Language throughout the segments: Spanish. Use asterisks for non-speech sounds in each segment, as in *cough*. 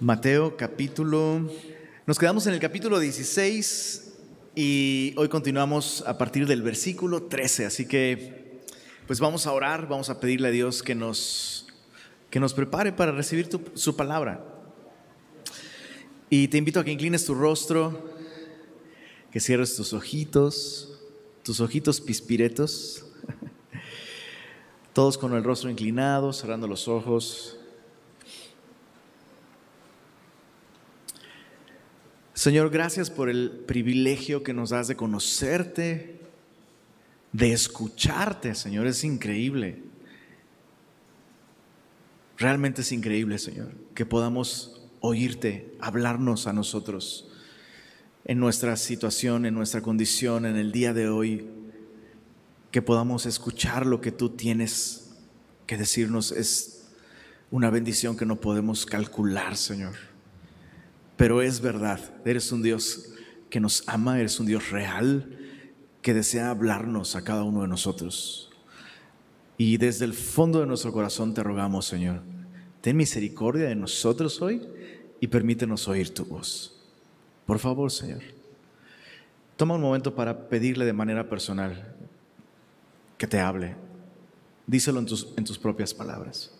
Mateo capítulo... Nos quedamos en el capítulo 16 y hoy continuamos a partir del versículo 13, así que pues vamos a orar, vamos a pedirle a Dios que nos, que nos prepare para recibir su palabra. Y te invito a que inclines tu rostro, que cierres tus ojitos, tus ojitos pispiretos, *laughs* todos con el rostro inclinado, cerrando los ojos. Señor, gracias por el privilegio que nos das de conocerte, de escucharte, Señor. Es increíble. Realmente es increíble, Señor, que podamos oírte, hablarnos a nosotros en nuestra situación, en nuestra condición, en el día de hoy, que podamos escuchar lo que tú tienes que decirnos. Es una bendición que no podemos calcular, Señor. Pero es verdad, eres un Dios que nos ama, eres un Dios real, que desea hablarnos a cada uno de nosotros. Y desde el fondo de nuestro corazón te rogamos, Señor, ten misericordia de nosotros hoy y permítenos oír tu voz. Por favor, Señor, toma un momento para pedirle de manera personal que te hable. Díselo en tus, en tus propias palabras.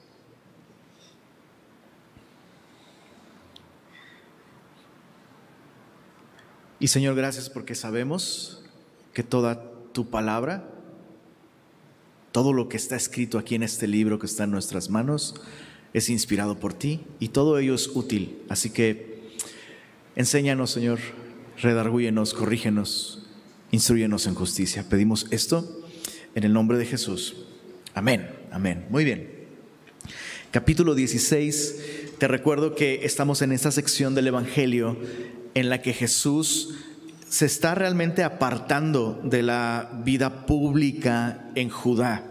Y Señor, gracias porque sabemos que toda tu palabra, todo lo que está escrito aquí en este libro que está en nuestras manos, es inspirado por ti y todo ello es útil. Así que enséñanos, Señor, redargúyenos, corrígenos, instruyenos en justicia. Pedimos esto en el nombre de Jesús. Amén, amén. Muy bien. Capítulo 16. Te recuerdo que estamos en esta sección del Evangelio en la que Jesús se está realmente apartando de la vida pública en Judá.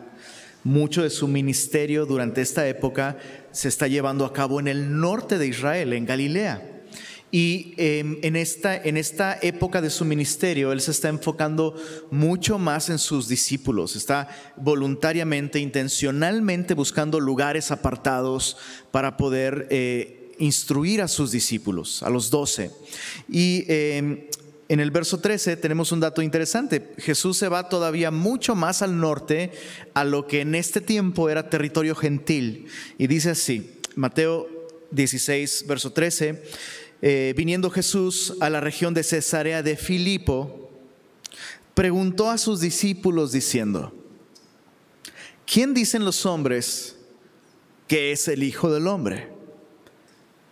Mucho de su ministerio durante esta época se está llevando a cabo en el norte de Israel, en Galilea. Y em, en, esta, en esta época de su ministerio, Él se está enfocando mucho más en sus discípulos. Está voluntariamente, intencionalmente buscando lugares apartados para poder eh, instruir a sus discípulos, a los doce. Y em, en el verso 13 tenemos un dato interesante. Jesús se va todavía mucho más al norte a lo que en este tiempo era territorio gentil. Y dice así, Mateo 16, verso 13, eh, viniendo Jesús a la región de Cesarea de Filipo, preguntó a sus discípulos diciendo, ¿quién dicen los hombres que es el Hijo del Hombre?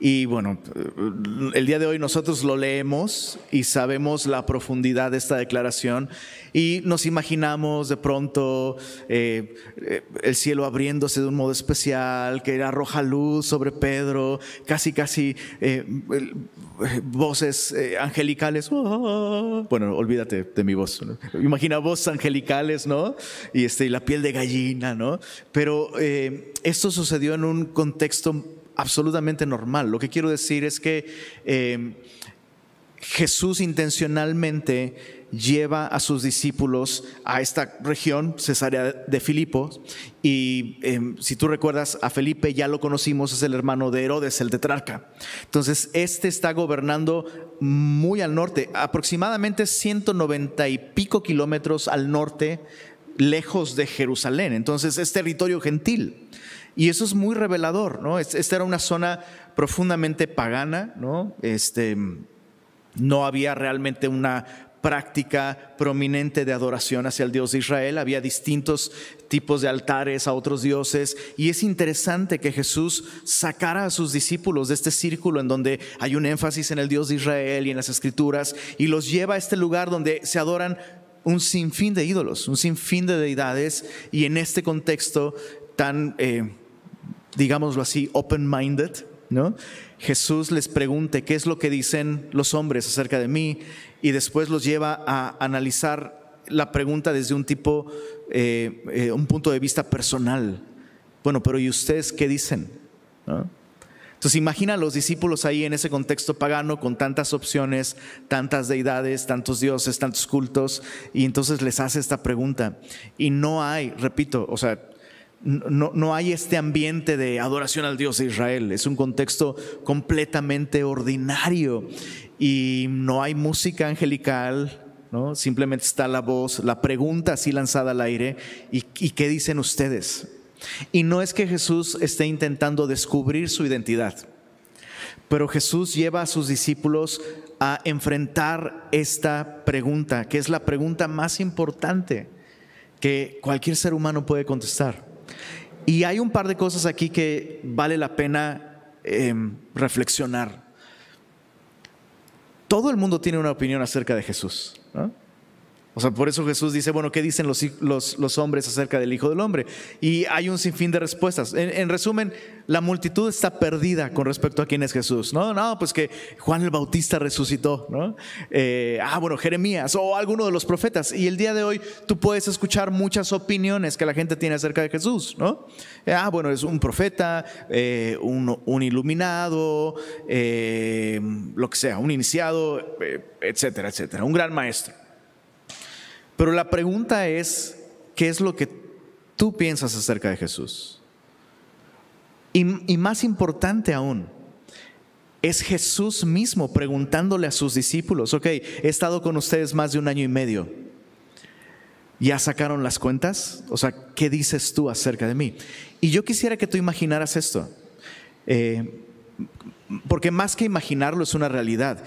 Y bueno, el día de hoy nosotros lo leemos y sabemos la profundidad de esta declaración y nos imaginamos de pronto eh, eh, el cielo abriéndose de un modo especial, que arroja luz sobre Pedro, casi, casi eh, voces angelicales. Bueno, olvídate de mi voz. Imagina voces angelicales, ¿no? Y este, la piel de gallina, ¿no? Pero esto sucedió en un contexto absolutamente normal. Lo que quiero decir es que eh, Jesús intencionalmente lleva a sus discípulos a esta región, Cesarea de Filipo, y em, si tú recuerdas a Felipe, ya lo conocimos, es el hermano de Herodes, el tetrarca. Entonces, este está gobernando muy al norte, aproximadamente 190 y pico kilómetros al norte, lejos de Jerusalén. Entonces, es territorio gentil. Y eso es muy revelador, ¿no? Esta era una zona profundamente pagana, ¿no? Este, no había realmente una práctica prominente de adoración hacia el Dios de Israel, había distintos tipos de altares a otros dioses y es interesante que Jesús sacara a sus discípulos de este círculo en donde hay un énfasis en el Dios de Israel y en las escrituras y los lleva a este lugar donde se adoran un sinfín de ídolos, un sinfín de deidades y en este contexto tan... Eh, digámoslo así, open-minded, ¿no? Jesús les pregunte qué es lo que dicen los hombres acerca de mí y después los lleva a analizar la pregunta desde un tipo, eh, eh, un punto de vista personal. Bueno, pero ¿y ustedes qué dicen? Entonces imagina a los discípulos ahí en ese contexto pagano con tantas opciones, tantas deidades, tantos dioses, tantos cultos, y entonces les hace esta pregunta. Y no hay, repito, o sea, no, hay este ambiente de adoración al Dios de Israel, es un contexto completamente ordinario y no hay música angelical, simplemente está la voz, la pregunta así lanzada al aire, ¿y, y qué dicen ustedes? Y no es que Jesús esté intentando descubrir su identidad, pero Jesús lleva a sus discípulos a enfrentar esta pregunta, que es la pregunta más importante que cualquier ser humano puede contestar. Y hay un par de cosas aquí que vale la pena em, reflexionar. Todo el mundo tiene una opinión acerca de Jesús. ¿no? O sea, por eso Jesús dice, bueno, ¿qué dicen los, los, hombres acerca del Hijo del Hombre? Y hay un sinfín de respuestas. En, resumen, la multitud está perdida con respecto a quién es Jesús. No, no, pues que Juan el Bautista resucitó, ¿no? Eh, ah, bueno, Jeremías o alguno de los profetas. Y el día de hoy tú puedes escuchar muchas opiniones que la gente tiene acerca de Jesús, ¿no? Eh, ah, bueno, es un profeta, eh, un, iluminado, lo que sea, un iniciado, etcétera, etcétera, un gran maestro. Pero la pregunta es, ¿qué es lo que tú piensas acerca de Jesús? Y, más importante aún, es Jesús mismo preguntándole a sus discípulos, ok, he estado con ustedes más de un año y medio. ¿Ya sacaron las cuentas? O sea, ¿qué dices tú acerca de mí? Y yo quisiera que tú imaginaras esto, eh, porque más que imaginarlo es una realidad.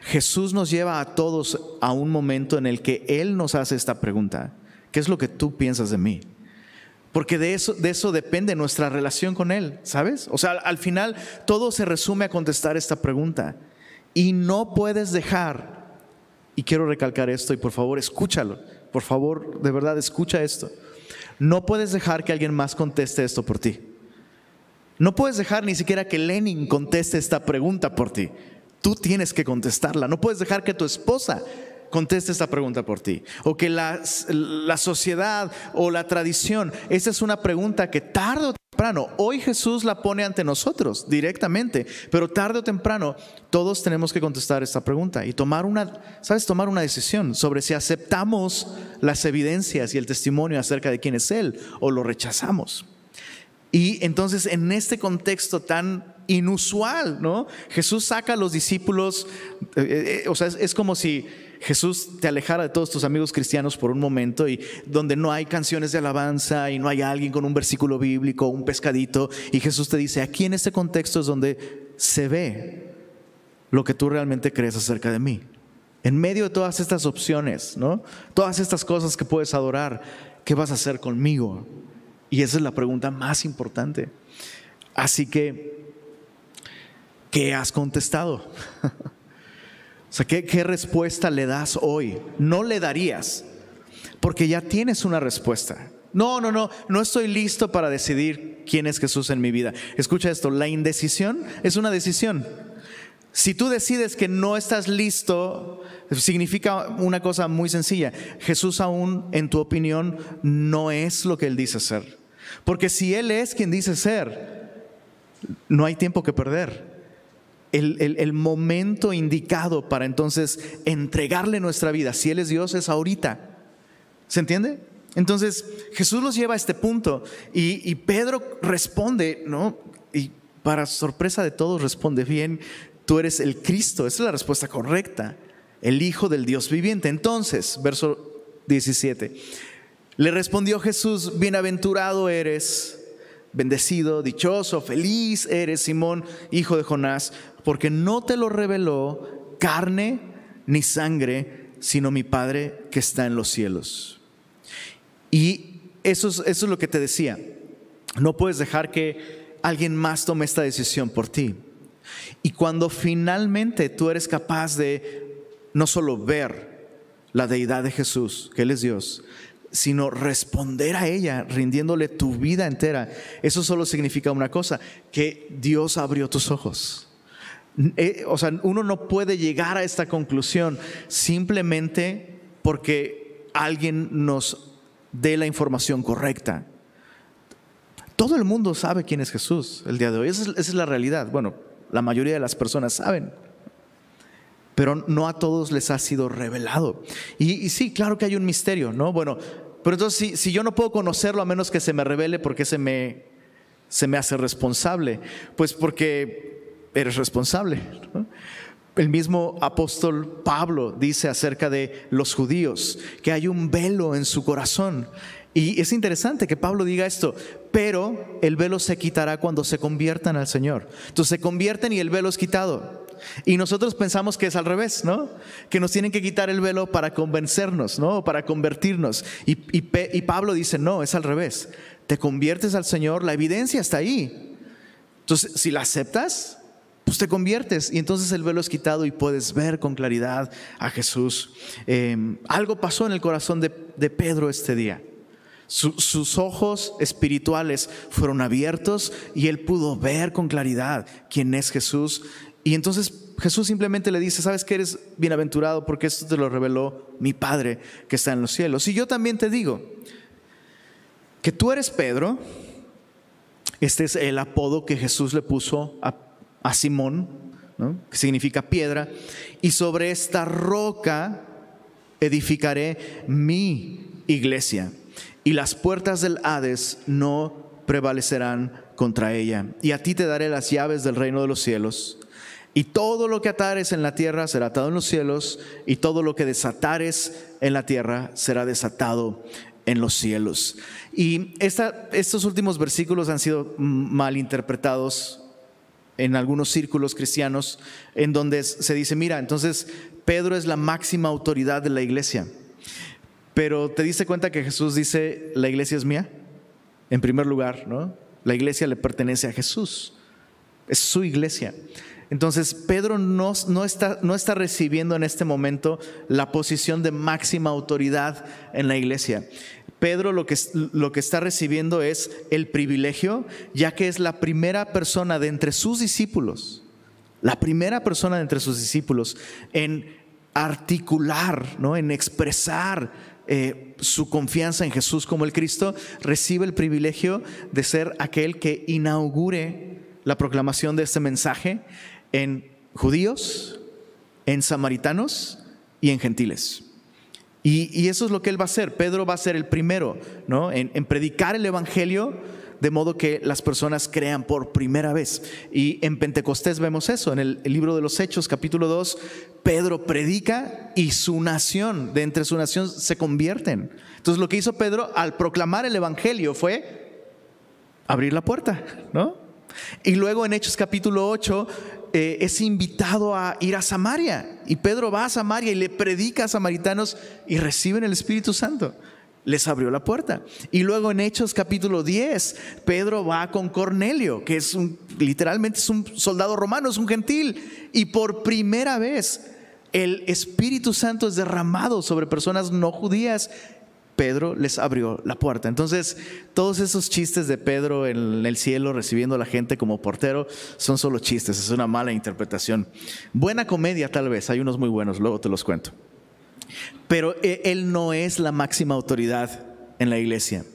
Jesús nos lleva a todos a un momento en el que Él nos hace esta pregunta. ¿Qué es lo que tú piensas de mí? Porque de eso, de eso depende nuestra relación con Él, ¿sabes? O sea, al final todo se resume a contestar esta pregunta. Y no puedes dejar, y quiero recalcar esto, y por favor escúchalo, por favor, de verdad escucha esto. No puedes dejar que alguien más conteste esto por ti. No puedes dejar ni siquiera que Lenin conteste esta pregunta por ti. Tú tienes que contestarla. No puedes dejar que tu esposa conteste esta pregunta por ti. O que la, la, sociedad o la tradición. Esa es una pregunta que tarde o temprano, hoy Jesús la pone ante nosotros directamente, pero tarde o temprano todos tenemos que contestar esta pregunta y tomar una, ¿sabes? Tomar una decisión sobre si aceptamos las evidencias y el testimonio acerca de quién es Él o lo rechazamos. Y entonces en este contexto tan inusual, ¿no? Jesús saca a los discípulos, eh, eh, eh, o sea, es, como si Jesús te alejara de todos tus amigos cristianos por un momento y donde no hay canciones de alabanza y no hay alguien con un versículo bíblico, un pescadito, y Jesús te dice, aquí en este contexto es donde se ve lo que tú realmente crees acerca de mí. En medio de todas estas opciones, ¿no? Todas estas cosas que puedes adorar, ¿qué vas a hacer conmigo? Y esa es la pregunta más importante. Así que ¿qué has contestado? o sea, ¿qué, ¿qué, respuesta le das hoy? No le darías, porque ya tienes una respuesta. No, no, no, no estoy listo para decidir quién es Jesús en mi vida. Escucha esto, la indecisión es una decisión. Si tú decides que no estás listo, significa una cosa muy sencilla. Jesús aún, en tu opinión, no es lo que Él dice ser. Porque si Él es quien dice ser, no hay tiempo que perder el, momento indicado para entonces entregarle nuestra vida, si Él es Dios, es ahorita. ¿Se entiende? Entonces Jesús los lleva a este punto y, y Pedro responde, ¿no? Y para sorpresa de todos responde bien, tú eres el Cristo, esa es la respuesta correcta, el Hijo del Dios viviente. Entonces, verso 17, le respondió Jesús, bienaventurado eres bendecido, dichoso, feliz eres, Simón, hijo de Jonás, porque no te lo reveló carne ni sangre, sino mi Padre que está en los cielos. Y eso es, eso es lo que te decía. No puedes dejar que alguien más tome esta decisión por ti. Y cuando finalmente tú eres capaz de no solo ver la deidad de Jesús, que Él es Dios, sino responder a ella, rindiéndole tu vida entera. Eso solo significa una cosa, que Dios abrió tus ojos. Eh, o sea, uno no puede llegar a esta conclusión simplemente porque alguien nos dé la información correcta. Todo el mundo sabe quién es Jesús el día de hoy. Esa es, la realidad. Bueno, la mayoría de las personas saben pero no a todos les ha sido revelado. Y, sí, claro que hay un misterio, ¿no? Bueno, pero entonces si, yo no puedo conocerlo a menos que se me revele, ¿por qué se me, se me hace responsable? Pues porque eres responsable. El mismo apóstol Pablo dice acerca de los judíos que hay un velo en su corazón. Y es interesante que Pablo diga esto, pero el velo se quitará cuando se conviertan al Señor. Entonces se convierten y el velo es quitado. Y nosotros pensamos que es al revés, ¿no? Que nos tienen que quitar el velo para convencernos, ¿no? Para convertirnos. Y, y Pablo dice, no, es al revés. Te conviertes al Señor, la evidencia está ahí. Entonces, si la aceptas, pues te conviertes y entonces el velo es quitado y puedes ver con claridad a Jesús. Em, algo pasó en el corazón de, de Pedro este día. sus ojos espirituales fueron abiertos y él pudo ver con claridad quién es Jesús y entonces Jesús simplemente le dice, sabes que eres bienaventurado porque esto te lo reveló mi Padre que está en los cielos. Y yo también te digo que tú eres Pedro, este es el apodo que Jesús le puso a, Simón, que significa piedra, y sobre esta roca edificaré mi iglesia, y las puertas del Hades no prevalecerán contra ella. Y a ti te daré las llaves del reino de los cielos. Y todo lo que atares en la tierra será atado en los cielos, y todo lo que desatares en la tierra será desatado en los cielos. Y estos últimos versículos han sido mal interpretados en algunos círculos cristianos, en donde se dice, mira, entonces Pedro es la máxima autoridad de la iglesia. Pero te diste cuenta que Jesús dice, la iglesia es mía, en primer lugar, ¿no? La iglesia le pertenece a Jesús, es su iglesia. Entonces, Pedro no, está, recibiendo en este momento la posición de máxima autoridad en la iglesia. Pedro lo que, lo que está recibiendo es el privilegio, ya que es la primera persona de entre sus discípulos, la primera persona de entre sus discípulos en articular, ¿no? en expresar eh, su confianza en Jesús como el Cristo, recibe el privilegio de ser aquel que inaugure la proclamación de este mensaje en judíos, en samaritanos y en gentiles. Y, eso es lo que él va a hacer. Pedro va a ser el primero ¿no? en, predicar el Evangelio de modo que las personas crean por primera vez. Y en Pentecostés vemos eso, en el, el, libro de los Hechos, capítulo 2, Pedro predica y su nación, de entre su nación, se convierten. Entonces lo que hizo Pedro al proclamar el Evangelio fue abrir la puerta, ¿no? Y luego en Hechos capítulo 8 eh, es invitado a ir a Samaria. Y Pedro va a Samaria y le predica a samaritanos y reciben el Espíritu Santo. Les abrió la puerta. Y luego en Hechos capítulo 10, Pedro va con Cornelio, que es un, literalmente es un soldado romano, es un gentil. Y por primera vez el Espíritu Santo es derramado sobre personas no judías Pedro les abrió la puerta. Entonces, todos esos chistes de Pedro en el cielo recibiendo a la gente como portero son solo chistes, es una mala interpretación. Buena comedia tal vez, hay unos muy buenos, luego te los cuento. Pero eh, él no es la máxima autoridad en la iglesia.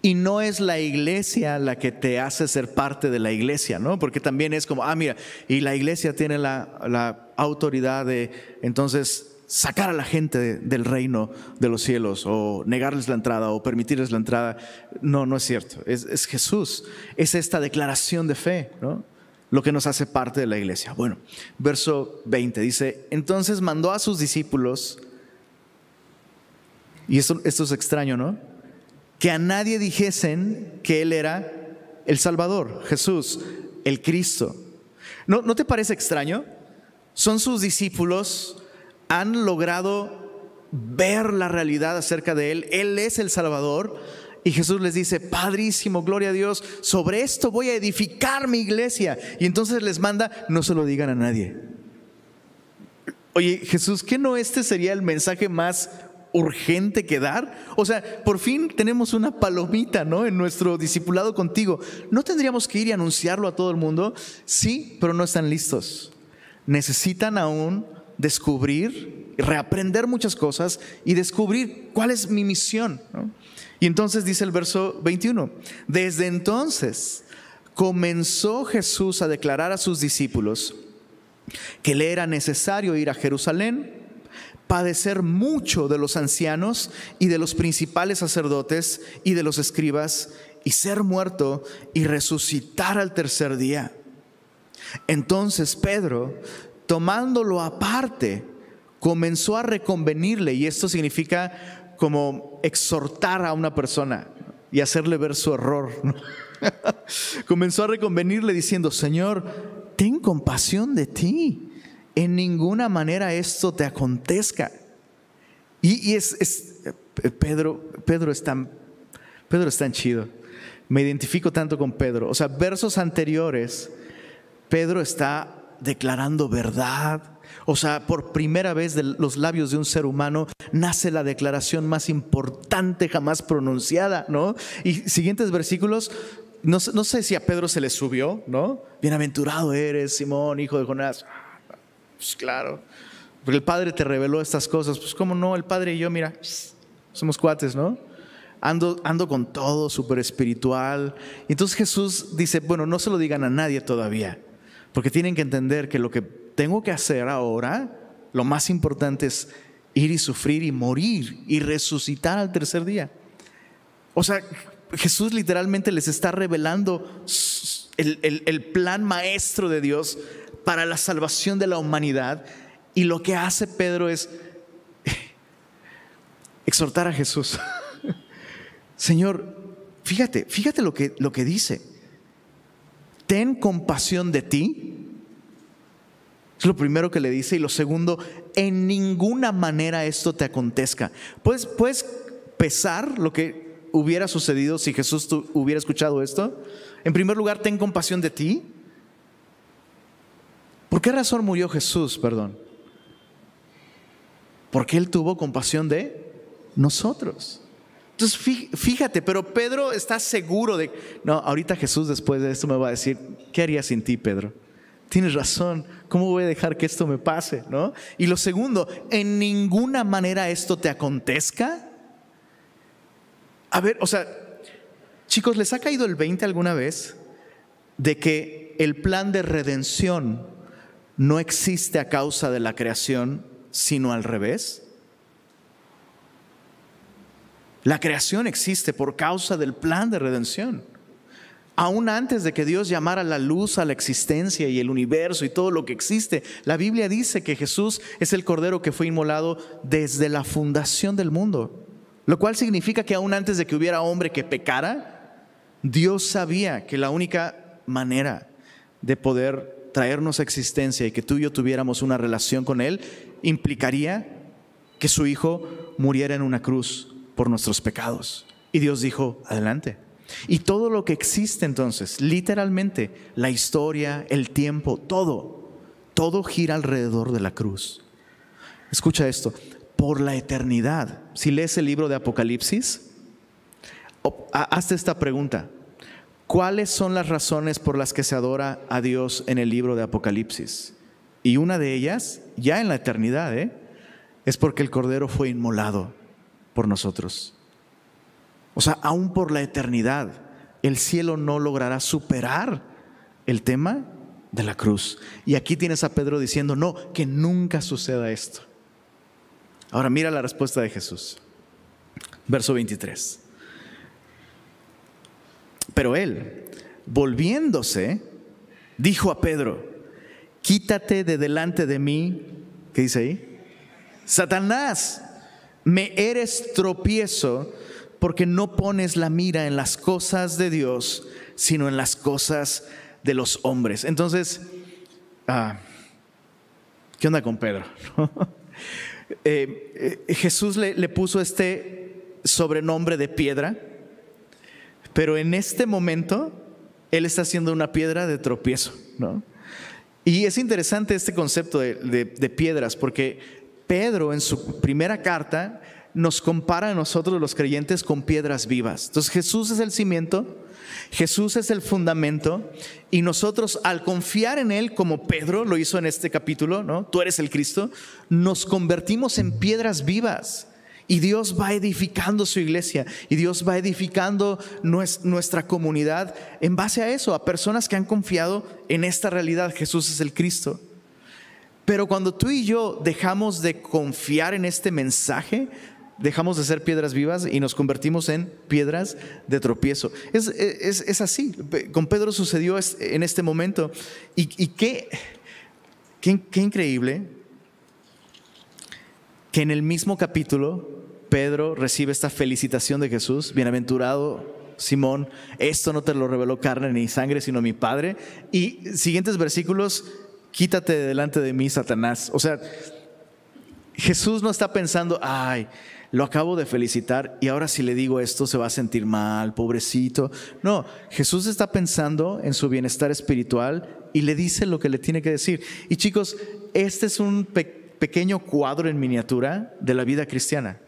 Y no es la iglesia la que te hace ser parte de la iglesia, ¿no? Porque también es como, ah, mira, y la iglesia tiene la, la autoridad de, entonces, sacar a la gente del reino de los cielos o negarles la entrada o permitirles la entrada. No, no es cierto. Es, Jesús. Es esta declaración de fe, ¿no? Lo que nos hace parte de la iglesia. Bueno, verso 20 dice, entonces mandó a sus discípulos, y esto, esto es extraño, ¿no? Que a nadie dijesen que Él era el Salvador, Jesús, el Cristo. ¿No, ¿No te parece extraño? Son sus discípulos han logrado ver la realidad acerca de Él. Él es el Salvador. Y Jesús les dice, Padrísimo, gloria a Dios, sobre esto voy a edificar mi iglesia. Y entonces les manda, no se lo digan a nadie. Oye, Jesús, ¿qué no este sería el mensaje más urgente que dar? O sea, por fin tenemos una palomita, ¿no? En nuestro discipulado contigo. ¿No tendríamos que ir y anunciarlo a todo el mundo? Sí, pero no están listos. Necesitan aún descubrir, reaprender muchas cosas y descubrir cuál es mi misión. Y entonces dice el verso 21, desde entonces comenzó Jesús a declarar a sus discípulos que le era necesario ir a Jerusalén padecer mucho de los ancianos y de los principales sacerdotes y de los escribas y ser muerto y resucitar al tercer día. Entonces Pedro, tomándolo aparte, comenzó a reconvenirle, y esto significa como exhortar a una persona y hacerle ver su error. *laughs* comenzó a reconvenirle diciendo, Señor, ten compasión de ti en ninguna manera esto te acontezca. Y, es, Pedro, Pedro es tan, Pedro es tan chido. Me identifico tanto con Pedro. O sea, versos anteriores, Pedro está declarando verdad. O sea, por primera vez de los labios de un ser humano nace la declaración más importante jamás pronunciada, ¿no? Y siguientes versículos, no, sé si a Pedro se le subió, ¿no? Bienaventurado eres, Simón, hijo de Jonás. Pues claro, porque el Padre te reveló estas cosas. Pues cómo no, el Padre y yo, mira, somos cuates, ¿no? Ando, ando con todo, súper espiritual. Entonces Jesús dice, bueno, no se lo digan a nadie todavía, porque tienen que entender que lo que tengo que hacer ahora, lo más importante es ir y sufrir y morir y resucitar al tercer día. O sea, Jesús literalmente les está revelando el, plan maestro de Dios para la salvación de la humanidad. Y lo que hace Pedro es exhortar a Jesús. *laughs* Señor, fíjate, fíjate lo que, lo que dice. Ten compasión de ti. Es lo primero que le dice. Y lo segundo, en ninguna manera esto te acontezca. Puedes, puedes pesar lo que hubiera sucedido si Jesús hubiera escuchado esto. En primer lugar, ten compasión de ti. ¿Por qué razón murió Jesús, perdón? Porque Él tuvo compasión de nosotros. Entonces, fíjate, pero Pedro está seguro de, no, ahorita Jesús después de esto me va a decir, ¿qué haría sin ti, Pedro? Tienes razón, ¿cómo voy a dejar que esto me pase? ¿no? Y lo segundo, en ninguna manera esto te acontezca. A ver, o sea, chicos, ¿les ha caído el 20 alguna vez de que el plan de redención no existe a causa de la creación, sino al revés. La creación existe por causa del plan de redención. Aún antes de que Dios llamara la luz a la existencia y el universo y todo lo que existe, la Biblia dice que Jesús es el Cordero que fue inmolado desde la fundación del mundo. Lo cual significa que aún antes de que hubiera hombre que pecara, Dios sabía que la única manera de poder traernos a existencia y que tú y yo tuviéramos una relación con Él, implicaría que su Hijo muriera en una cruz por nuestros pecados. Y Dios dijo, adelante. Y todo lo que existe entonces, literalmente, la historia, el tiempo, todo, todo gira alrededor de la cruz. Escucha esto, por la eternidad. Si lees el libro de Apocalipsis, hazte esta pregunta. ¿Cuáles son las razones por las que se adora a Dios en el libro de Apocalipsis? Y una de ellas, ya en la eternidad, ¿eh? es porque el Cordero fue inmolado por nosotros. O sea, aún por la eternidad, el cielo no logrará superar el tema de la cruz. Y aquí tienes a Pedro diciendo, no, que nunca suceda esto. Ahora mira la respuesta de Jesús. Verso 23. Pero él, volviéndose, dijo a Pedro, quítate de delante de mí, ¿qué dice ahí? Satanás, me eres tropiezo porque no pones la mira en las cosas de Dios, sino en las cosas de los hombres. Entonces, ah, ¿qué onda con Pedro? *laughs* Eh, eh, Jesús le, le puso este sobrenombre de piedra pero en este momento, Él está haciendo una piedra de tropiezo, ¿no? Y es interesante este concepto de, piedras, porque Pedro en su primera carta nos compara a nosotros los creyentes con piedras vivas. Entonces Jesús es el cimiento, Jesús es el fundamento y nosotros al confiar en Él, como Pedro lo hizo en este capítulo, ¿no? Tú eres el Cristo, nos convertimos en piedras vivas. Y Dios va edificando su iglesia y Dios va edificando nuestra comunidad en base a eso, a personas que han confiado en esta realidad. Jesús es el Cristo. Pero cuando tú y yo dejamos de confiar en este mensaje, dejamos de ser piedras vivas y nos convertimos en piedras de tropiezo. Es, así. Con Pedro sucedió en este momento. Y, qué, qué, qué increíble que en el mismo capítulo Pedro recibe esta felicitación de Jesús. Bienaventurado Simón, esto no te lo reveló carne ni sangre, sino mi Padre. Y siguientes versículos quítate delante de mí, Satanás. O sea, Jesús no está pensando, ay, lo acabo de felicitar y ahora si le digo esto se va a sentir mal, pobrecito. No, Jesús está pensando en su bienestar espiritual y le dice lo que le tiene que decir. Y chicos, este es un pequeño cuadro en miniatura de la vida cristiana.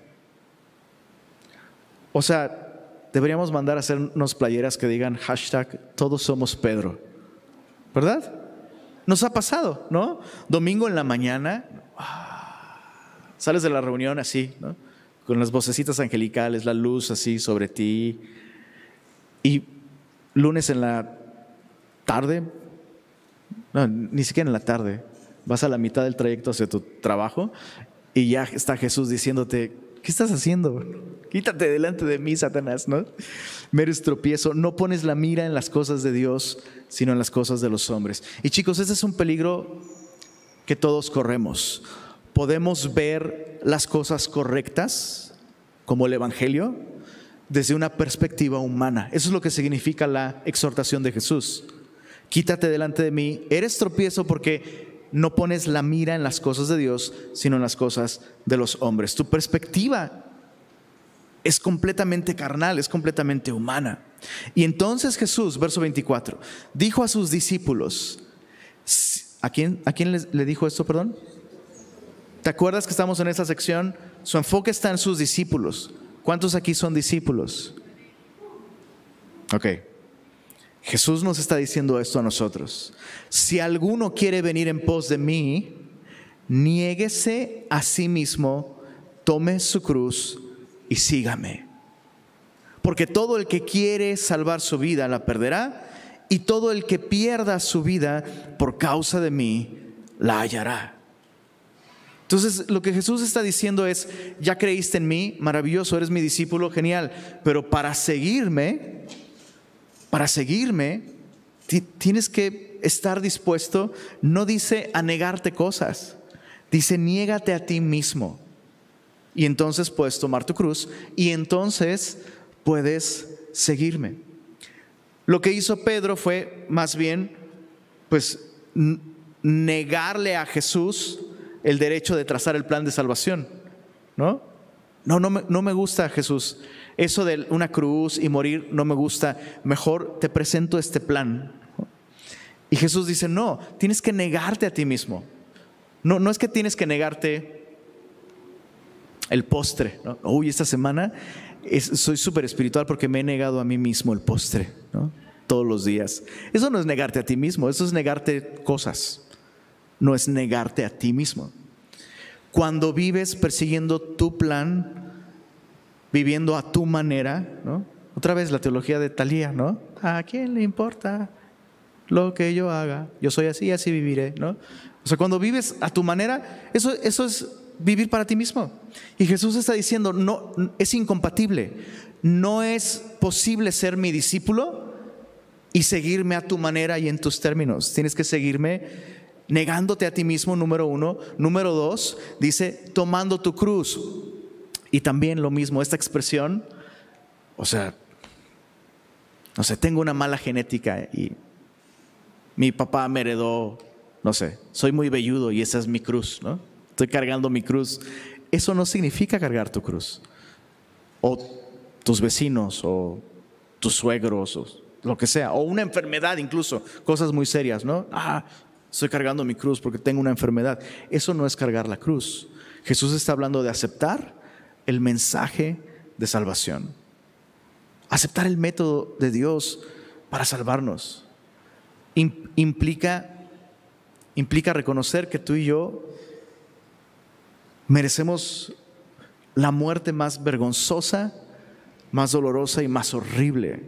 O sea, deberíamos mandar a hacer unos playeras que digan hashtag todos somos Pedro. ¿Verdad? Nos ha pasado, ¿no? Domingo en la mañana, ah, sales de la reunión así, ¿no? Con las vocecitas angelicales, la luz así sobre ti. Y lunes en la tarde, no, ni siquiera en la tarde, vas a la mitad del trayecto hacia tu trabajo y ya está Jesús diciéndote, ¿qué estás haciendo? Quítate delante de mí, Satanás, ¿no? Me eres tropiezo. No pones la mira en las cosas de Dios, sino en las cosas de los hombres. Y chicos, ese es un peligro que todos corremos. Podemos ver las cosas correctas, como el Evangelio, desde una perspectiva humana. Eso es lo que significa la exhortación de Jesús. Quítate delante de mí. Eres tropiezo porque no pones la mira en las cosas de Dios, sino en las cosas de los hombres. Tu perspectiva es completamente carnal, es completamente humana. Y entonces Jesús, verso 24, dijo a sus discípulos, ¿a quién, le, dijo esto, perdón? ¿Te acuerdas que estamos en esta sección? Su enfoque está en sus discípulos. ¿Cuántos aquí son discípulos? Ok. Jesús nos está diciendo esto a nosotros. Si alguno quiere venir en pos de mí, niéguese a sí mismo, tome su cruz y sígame. Porque todo el que quiere salvar su vida la perderá, y todo el que pierda su vida por causa de mí la hallará. Entonces lo que Jesús está diciendo es, ya creíste en mí, maravilloso, eres mi discípulo, genial, pero para seguirme, para seguirme, tienes que estar dispuesto, no dice a negarte cosas, dice niégate a ti mismo. Y entonces puedes tomar tu cruz y entonces puedes seguirme. Lo que hizo Pedro fue más bien, pues, negarle a Jesús el derecho de trazar el plan de salvación, ¿no? No, no me, no me gusta Jesús. Eso de una cruz y morir no me gusta. Mejor te presento este plan. Y Jesús dice, no, tienes que negarte a ti mismo. No, no es que tienes que negarte el postre. Uy, esta semana soy súper espiritual porque me he negado a mí mismo el postre, todos los días. Eso no es negarte a ti mismo, eso es negarte cosas, no es negarte a ti mismo. Cuando vives persiguiendo tu plan, viviendo a tu manera, ¿no? Otra vez la teología de Talía, ¿no? ¿A quién le importa lo que yo haga? Yo soy así, así viviré, ¿no? O sea, cuando vives a tu manera, eso, eso es vivir para ti mismo. Y Jesús está diciendo, no, es incompatible. No es posible ser mi discípulo y seguirme a tu manera y en tus términos. Tienes que seguirme negándote a ti mismo, número uno. Número dos, dice, tomando tu cruz. Y también lo mismo, esta expresión, o sea, no sé, tengo una mala genética y mi papá me heredó, no sé, soy muy velludo y esa es mi cruz, ¿no? estoy cargando mi cruz. Eso no significa cargar tu cruz. O tus vecinos, o tus suegros, o lo que sea, o una enfermedad incluso, cosas muy serias, ¿no? Ah, estoy cargando mi cruz porque tengo una enfermedad. Eso no es cargar la cruz. Jesús está hablando de aceptar el mensaje de salvación. Aceptar el método de Dios para salvarnos implica, implica reconocer que tú y yo merecemos la muerte más vergonzosa, más dolorosa y más horrible.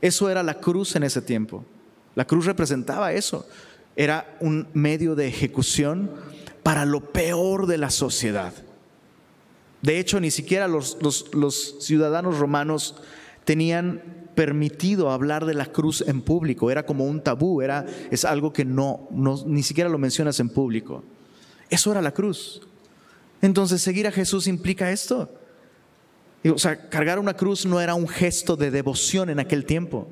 Eso era la cruz en ese tiempo. La cruz representaba eso. Era un medio de ejecución para lo peor de la sociedad. De hecho, ni siquiera los, ciudadanos romanos tenían permitido hablar de la cruz en público. Era como un tabú, era, es algo que no, no, ni siquiera lo mencionas en público. Eso era la cruz. Entonces, seguir a Jesús implica esto. O sea, cargar una cruz no era un gesto de devoción en aquel tiempo.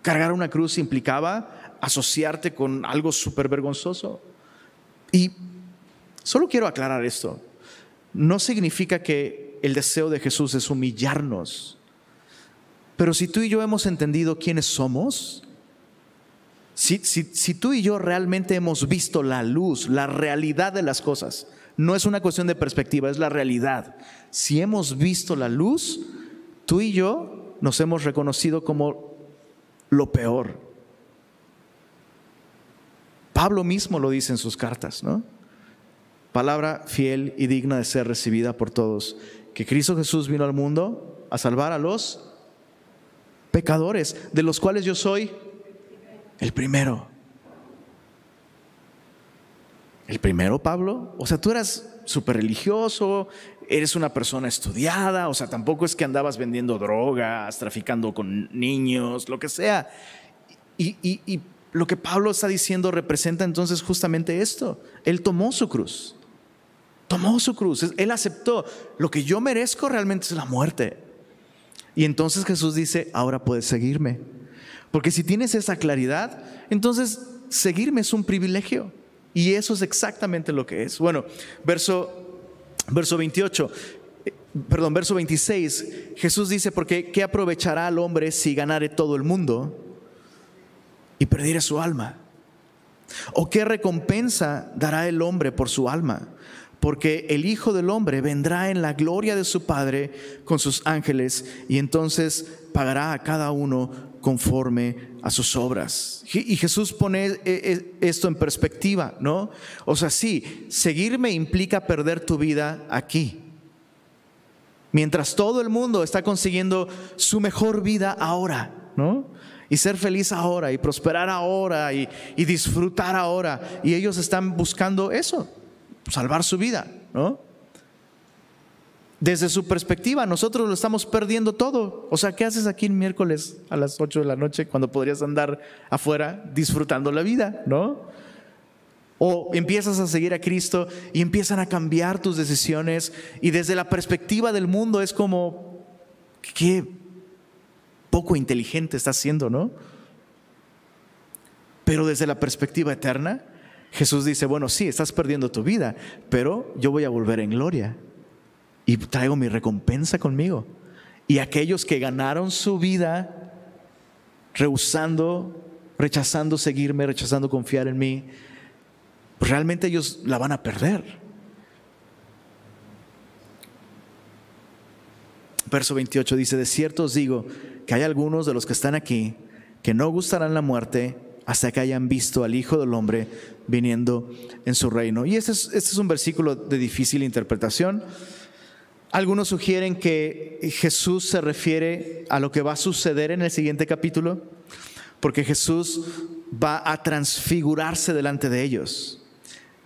Cargar una cruz implicaba asociarte con algo súper vergonzoso. Y solo quiero aclarar esto no significa que el deseo de Jesús es humillarnos. Pero si tú y yo hemos entendido quiénes somos, si, tú y yo realmente hemos visto la luz, la realidad de las cosas, no es una cuestión de perspectiva, es la realidad. Si hemos visto la luz, tú y yo nos hemos reconocido como lo peor. Pablo mismo lo dice en sus cartas, ¿no? Palabra fiel y digna de ser recibida por todos, que Cristo Jesús vino al mundo a salvar a los pecadores, de los cuales yo soy el primero. ¿El primero, Pablo? O sea, tú eras súper religioso, eres una persona estudiada, o sea, tampoco es que andabas vendiendo drogas, traficando con niños, lo que sea. Y, y lo que Pablo está diciendo representa entonces justamente esto. Él tomó su cruz. Tomó su cruz, él aceptó. Lo que yo merezco realmente es la muerte. Y entonces Jesús dice, ahora puedes seguirme. Porque si tienes esa claridad, entonces seguirme es un privilegio. Y eso es exactamente lo que es. Bueno, verso, verso 28, eh, perdón, verso 26, Jesús dice, porque ¿qué aprovechará al hombre si ganare todo el mundo y perdiere su alma? ¿O qué recompensa dará el hombre por su alma? Porque el Hijo del Hombre vendrá en la gloria de su Padre con sus ángeles y entonces pagará a cada uno conforme a sus obras. Y Jesús pone eh, eh, esto en perspectiva, ¿no? O sea, sí, seguirme implica perder tu vida aquí. Mientras todo el mundo está consiguiendo su mejor vida ahora, ¿no? Y ser feliz ahora, y prosperar ahora, y, y disfrutar ahora. Y ellos están buscando eso, salvar su vida, ¿no? Desde su perspectiva, nosotros lo estamos perdiendo todo. O sea, ¿qué haces aquí el miércoles a las 8 de la noche cuando podrías andar afuera disfrutando la vida, ¿no? O empiezas a seguir a Cristo y empiezan a cambiar tus decisiones y desde la perspectiva del mundo es como, qué poco inteligente estás siendo, ¿no? Pero desde la perspectiva eterna, Jesús dice, bueno, sí, estás perdiendo tu vida, pero yo voy a volver en gloria y traigo mi recompensa conmigo. Y aquellos que ganaron su vida rehusando, rechazando seguirme, rechazando confiar en mí, pues realmente ellos la van a perder. Verso 28 dice, de cierto os digo que hay algunos de los que están aquí que no gustarán la muerte hasta que hayan visto al Hijo del Hombre viniendo en su reino. Y este es, este es un versículo de difícil interpretación. Algunos sugieren que Jesús se refiere a lo que va a suceder en el siguiente capítulo, porque Jesús va a transfigurarse delante de ellos.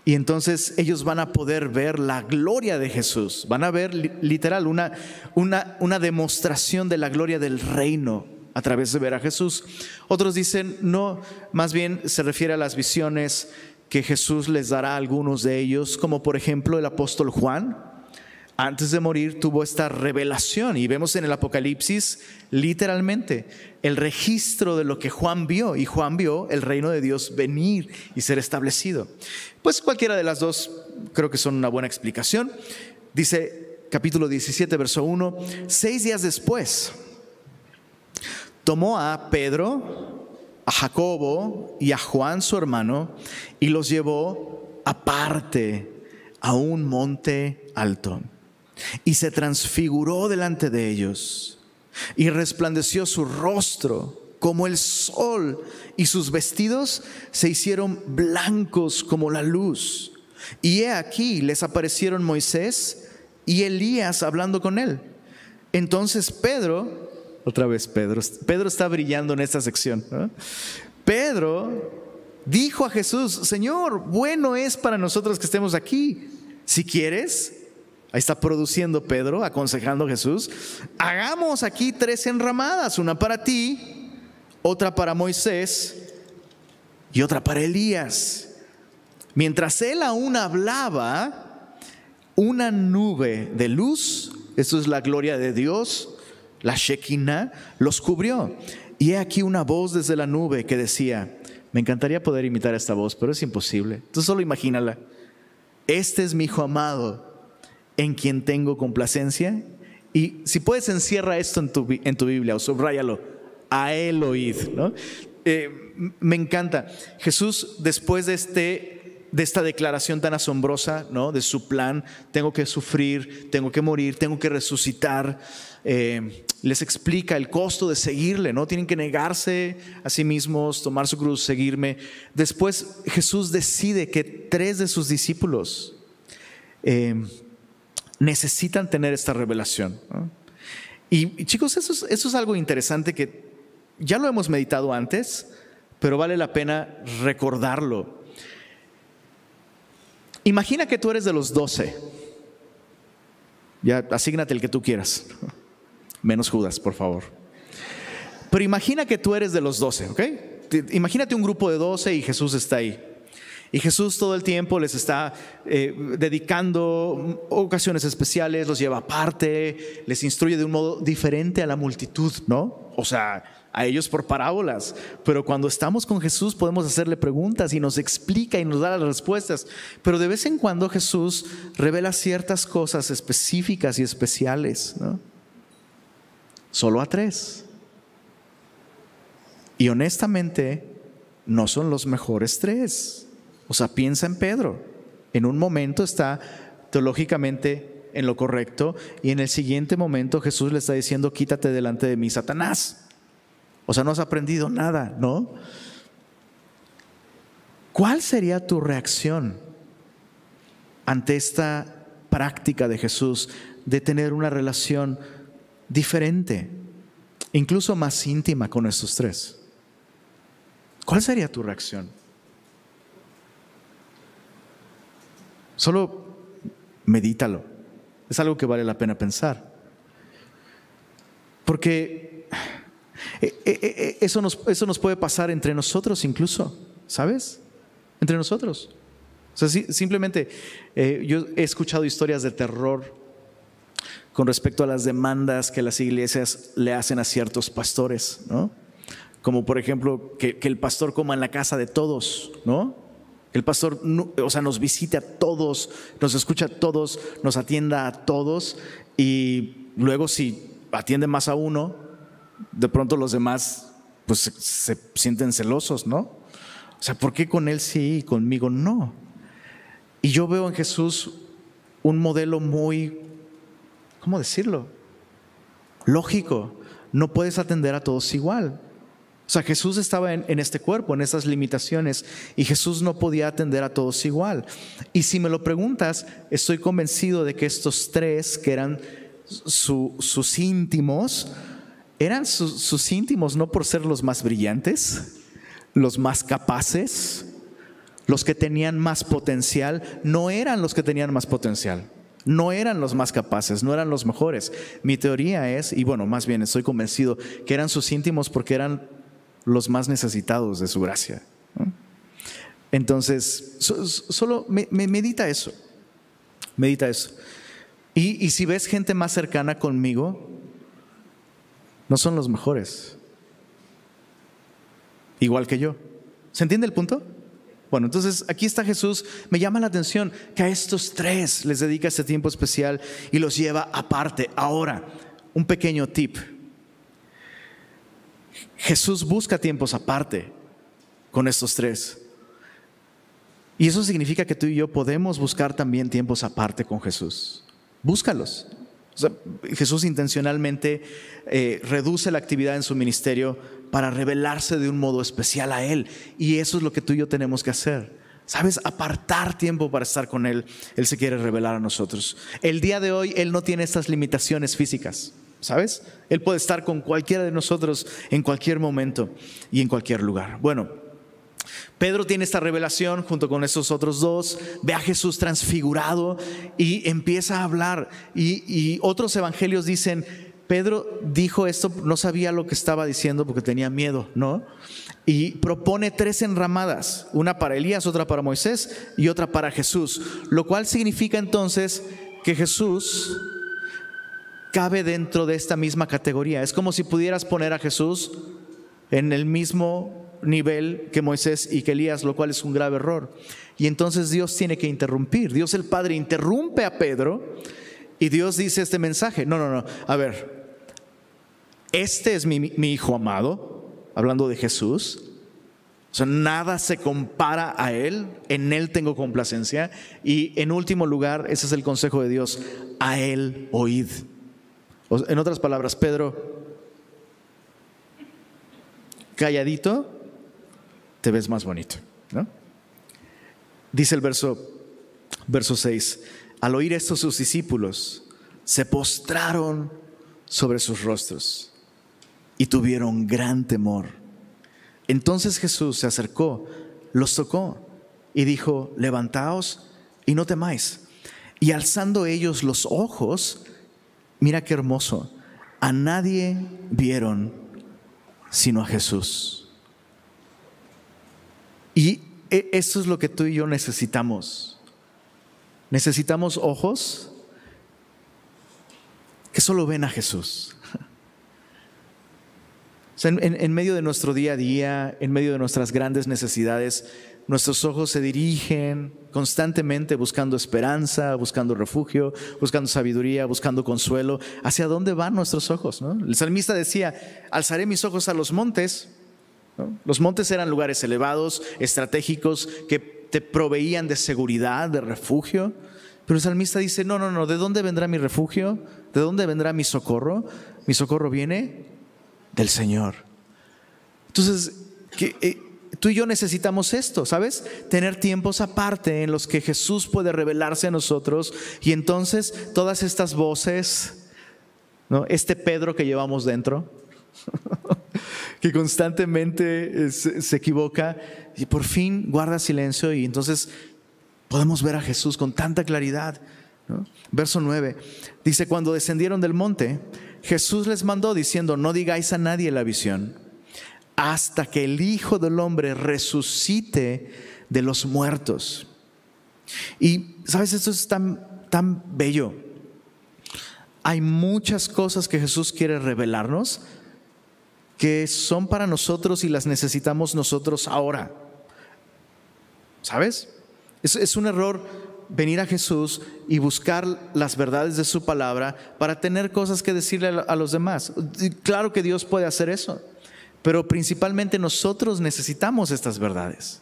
Y entonces ellos van a poder ver la gloria de Jesús, van a ver literal una, una, una demostración de la gloria del reino a través de ver a Jesús. Otros dicen, no, más bien se refiere a las visiones que Jesús les dará a algunos de ellos, como por ejemplo el apóstol Juan. Antes de morir tuvo esta revelación y vemos en el Apocalipsis literalmente el registro de lo que Juan vio y Juan vio el reino de Dios venir y ser establecido. Pues cualquiera de las dos creo que son una buena explicación. Dice capítulo 17, verso 1, seis días después tomó a Pedro, a Jacobo y a Juan su hermano y los llevó aparte a un monte alto. y se transfiguró delante de ellos y resplandeció su rostro como el sol y sus vestidos se hicieron blancos como la luz. Y he aquí les aparecieron Moisés y Elías hablando con él. Entonces Pedro, otra vez Pedro, Pedro está brillando en esta sección. Pedro dijo a Jesús, Señor, bueno es para nosotros que estemos aquí. Si quieres, ahí está produciendo Pedro, aconsejando a Jesús, hagamos aquí tres enramadas, una para ti, otra para Moisés y otra para Elías. Mientras él aún hablaba, una nube de luz, esto es la gloria de Dios, la Shekinah, los cubrió. Y he aquí una voz desde la nube que decía, me encantaría poder imitar esta voz, pero es imposible. Tú solo imagínala. Este es mi hijo amado, en quien tengo complacencia. Y si puedes, encierra esto en tu, en tu Biblia o subráyalo. A él oíd. ¿no? Eh, me encanta. Jesús, después de este de esta declaración tan asombrosa, ¿no? De su plan, tengo que sufrir, tengo que morir, tengo que resucitar. Eh, les explica el costo de seguirle, ¿no? Tienen que negarse a sí mismos, tomar su cruz, seguirme. Después Jesús decide que tres de sus discípulos eh, necesitan tener esta revelación. Y, chicos, eso es, eso es algo interesante que ya lo hemos meditado antes, pero vale la pena recordarlo. Imagina que tú eres de los doce. Ya, asígnate el que tú quieras. *laughs* Menos Judas, por favor. Pero imagina que tú eres de los doce, ¿ok? Imagínate un grupo de doce y Jesús está ahí. Y Jesús todo el tiempo les está eh, dedicando ocasiones especiales, los lleva aparte, les instruye de un modo diferente a la multitud, ¿no? O sea, a ellos por parábolas, pero cuando estamos con Jesús podemos hacerle preguntas y nos explica y nos da las respuestas. Pero de vez en cuando Jesús revela ciertas cosas específicas y especiales, ¿no? Solo a tres. Y honestamente, no son los mejores tres. O sea, piensa en Pedro. En un momento está teológicamente en lo correcto y en el siguiente momento Jesús le está diciendo, quítate delante de mí, Satanás. O sea, no has aprendido nada, ¿no? ¿Cuál sería tu reacción ante esta práctica de Jesús de tener una relación diferente, incluso más íntima con estos tres? ¿Cuál sería tu reacción? Solo medítalo. Es algo que vale la pena pensar. Porque eso nos, eso nos puede pasar entre nosotros incluso, ¿sabes? Entre nosotros. O sea, simplemente yo he escuchado historias de terror con respecto a las demandas que las iglesias le hacen a ciertos pastores, ¿no? Como por ejemplo que, el pastor coma en la casa de todos, ¿no? El pastor, o sea, nos visite a todos, nos escucha a todos, nos atienda a todos y luego si atiende más a uno, de pronto los demás pues se, sienten celosos, ¿no? O sea, ¿por qué con él sí y conmigo no? Y yo veo en Jesús un modelo muy, ¿cómo decirlo? Lógico. No puedes atender a todos igual. O sea, Jesús estaba en, este cuerpo, en esas limitaciones, y Jesús no podía atender a todos igual. Y si me lo preguntas, estoy convencido de que estos tres, que eran sus íntimos, eran sus íntimos no por ser los más brillantes, los más capaces, los que tenían más potencial, no eran los que tenían más potencial. No eran los más capaces, no eran los mejores. Mi teoría es, y bueno, más bien estoy convencido, que eran sus íntimos porque eran los más necesitados de su gracia. Entonces, solo medita eso, medita eso. y si ves gente más cercana conmigo, no son los mejores. Igual que yo. ¿Se entiende el punto? Bueno, entonces aquí está Jesús. Me llama la atención que a estos tres les dedica este tiempo especial y los lleva aparte. Ahora, un pequeño tip. Jesús busca tiempos aparte con estos tres. Y eso significa que tú y yo podemos buscar también tiempos aparte con Jesús. búscalos. Jesús intencionalmente eh, reduce la actividad en su ministerio para revelarse de un modo especial a Él. Y eso es lo que tú y yo tenemos que hacer. ¿Sabes? Apartar tiempo para estar con Él. Él se quiere revelar a nosotros. El día de hoy Él no tiene estas limitaciones físicas. ¿Sabes? Él puede estar con cualquiera de nosotros en cualquier momento y en cualquier lugar. Bueno, Pedro tiene esta revelación junto con esos otros dos, ve a Jesús transfigurado y empieza a hablar. Y, otros evangelios dicen, Pedro dijo esto, no sabía lo que estaba diciendo porque tenía miedo, ¿no? Y propone tres enramadas, una para Elías, otra para Moisés y otra para Jesús, lo cual significa entonces que Jesús cabe dentro de esta misma categoría. Es como si pudieras poner a Jesús en el mismo nivel que Moisés y que Elías, lo cual es un grave error. Y entonces Dios tiene que interrumpir. Dios el Padre interrumpe a Pedro y Dios dice este mensaje. No, no, no. A ver, este es mi, hijo amado, hablando de Jesús. O sea, nada se compara a Él, en Él tengo complacencia. Y en último lugar, ese es el consejo de Dios, a Él oíd. En otras palabras, Pedro, calladito, te ves más bonito. ¿no? Dice el verso, verso 6, al oír esto sus discípulos se postraron sobre sus rostros y tuvieron gran temor. Entonces Jesús se acercó, los tocó y dijo, levantaos y no temáis. Y alzando ellos los ojos, mira qué hermoso, a nadie vieron sino a Jesús. Y e, eso es lo que tú y yo necesitamos. Necesitamos ojos que solo ven a Jesús. en, medio de nuestro día a día, en medio de nuestras grandes necesidades, nuestros ojos se dirigen constantemente buscando esperanza, buscando refugio, buscando sabiduría, buscando consuelo. ¿Hacia dónde van nuestros ojos? El salmista decía, alzaré mis ojos a los montes. Los montes eran lugares elevados, estratégicos, que te proveían de seguridad, de refugio. Pero el salmista dice, no, no, no, ¿de dónde vendrá mi refugio? ¿De dónde vendrá mi socorro? Mi socorro viene del Señor. Entonces, eh, tú y yo necesitamos esto, ¿sabes? Tener tiempos aparte en los que Jesús puede revelarse a nosotros y entonces todas estas voces, ¿no? Este Pedro que llevamos dentro, *laughs* que constantemente eh, se, equivoca y por fin guarda silencio y entonces podemos ver a Jesús con tanta claridad. Verso 9 dice, cuando descendieron del monte, Jesús les mandó diciendo, no digáis a nadie la visión, hasta que el Hijo del Hombre resucite de los muertos. Y, ¿sabes? Esto es tan, tan bello. Hay muchas cosas que Jesús quiere revelarnos, que son para nosotros y las necesitamos nosotros ahora. ¿Sabes? Es, un error venir a Jesús y buscar las verdades de su palabra para tener cosas que decirle a los demás. Claro que Dios puede hacer eso, pero principalmente nosotros necesitamos estas verdades.